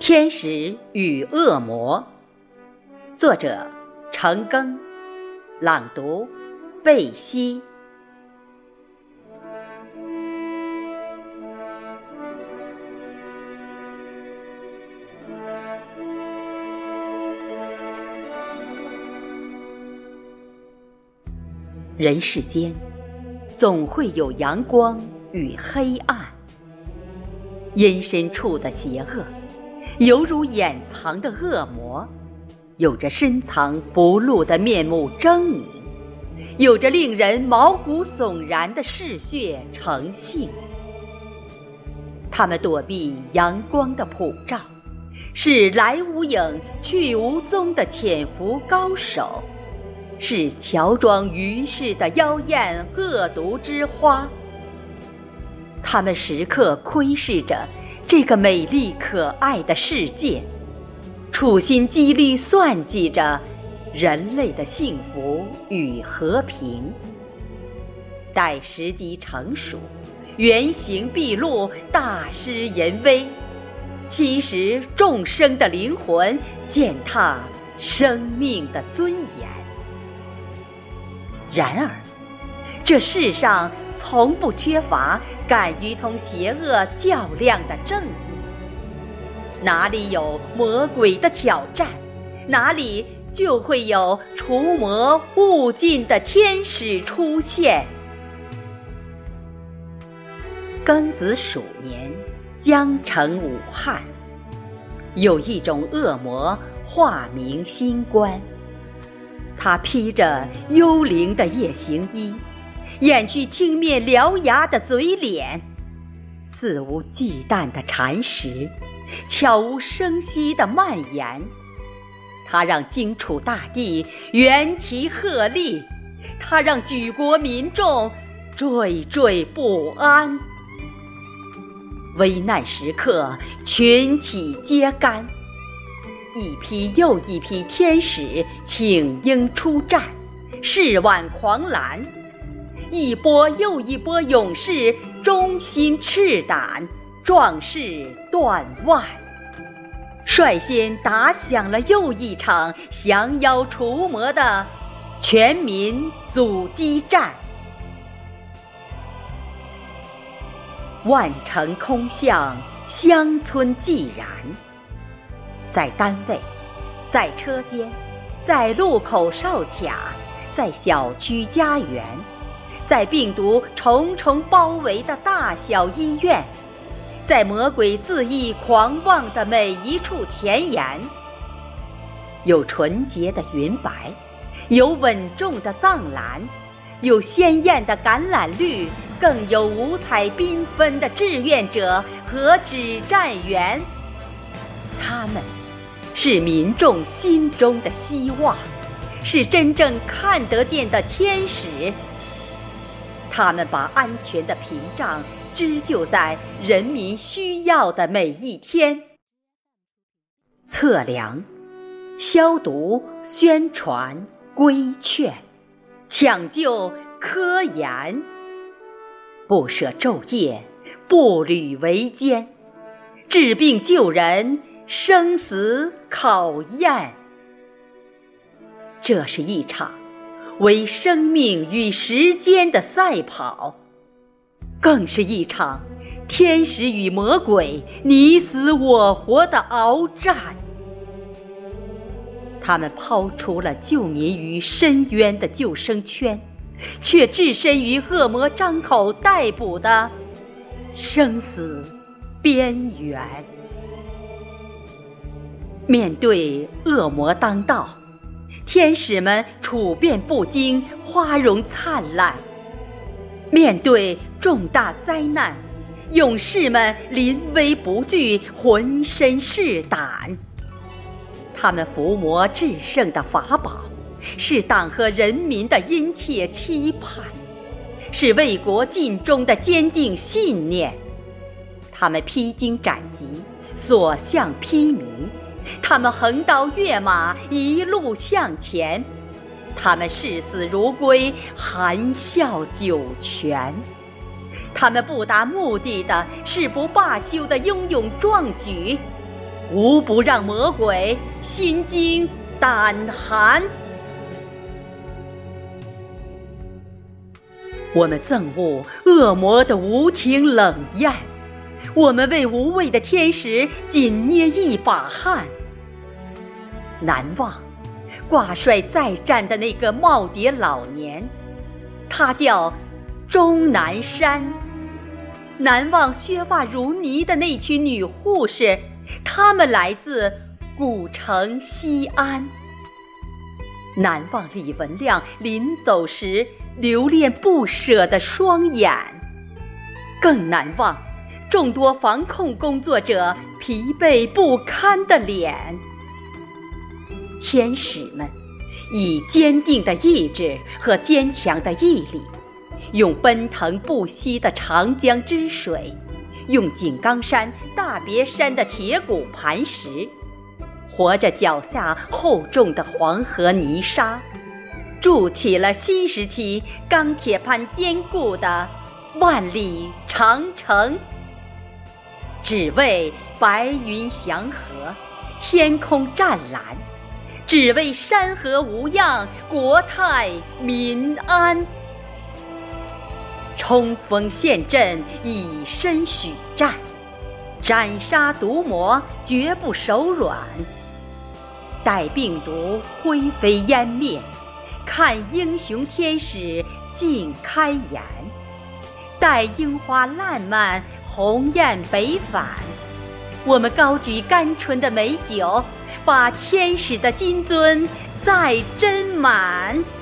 天使与恶魔，作者程庚，朗读贝西。人世间，总会有阳光与黑暗，阴深处的邪恶。犹如掩藏的恶魔，有着深藏不露的面目狰狞，有着令人毛骨悚然的嗜血成性。他们躲避阳光的普照，是来无影去无踪的潜伏高手，是乔装于世的妖艳恶毒之花。他们时刻窥视着。这个美丽可爱的世界，处心积虑算计着人类的幸福与和平。待时机成熟，原形毕露，大施淫威，侵蚀众生的灵魂，践踏生命的尊严。然而，这世上从不缺乏。敢于同邪恶较量的正义，哪里有魔鬼的挑战，哪里就会有除魔务尽的天使出现。庚子鼠年，江城武汉，有一种恶魔，化名新冠，他披着幽灵的夜行衣。掩去青面獠牙的嘴脸，肆无忌惮的蚕食，悄无声息的蔓延。他让荆楚大地猿啼鹤唳，他让举国民众惴惴不安。危难时刻，群起揭竿，一批又一批天使请缨出战，誓挽狂澜。一波又一波勇士忠心赤胆，壮士断腕，率先打响了又一场降妖除魔的全民阻击战。万城空巷，乡村寂然，在单位，在车间，在路口哨卡，在小区家园。在病毒重重包围的大小医院，在魔鬼恣意狂妄的每一处前沿，有纯洁的云白，有稳重的藏蓝，有鲜艳的橄榄绿，更有五彩缤纷的志愿者和指战员。他们，是民众心中的希望，是真正看得见的天使。他们把安全的屏障织就在人民需要的每一天。测量、消毒、宣传、规劝、抢救、科研，不舍昼夜，步履维艰，治病救人，生死考验。这是一场。为生命与时间的赛跑，更是一场天使与魔鬼你死我活的鏖战。他们抛出了救民于深渊的救生圈，却置身于恶魔张口逮捕的生死边缘。面对恶魔当道。天使们处变不惊，花容灿烂；面对重大灾难，勇士们临危不惧，浑身是胆。他们伏魔制胜的法宝，是党和人民的殷切期盼，是为国尽忠的坚定信念。他们披荆斩棘，所向披靡。他们横刀跃马，一路向前；他们视死如归，含笑九泉；他们不达目的的誓不罢休的英勇壮举；无不让魔鬼心惊胆寒。我们憎恶恶魔的无情冷艳，我们为无畏的天使紧捏一把汗。难忘挂帅再战的那个耄耋老年，他叫钟南山。难忘削发如泥的那群女护士，她们来自古城西安。难忘李文亮临走时留恋不舍的双眼，更难忘众多防控工作者疲惫不堪的脸。天使们以坚定的意志和坚强的毅力。用奔腾不息的长江之水，用井冈山、大别山的铁骨磐石，活着脚下厚重的黄河泥沙，筑起了新时期钢铁般坚固的万里长城。只为白云祥和，天空湛蓝；只为山河无恙，国泰民安。冲锋陷阵，以身许战，斩杀毒魔，绝不手软。待病毒灰飞烟灭，看英雄天使尽开颜。待樱花烂漫，鸿雁北返，我们高举甘醇的美酒，把天使的金樽再斟满。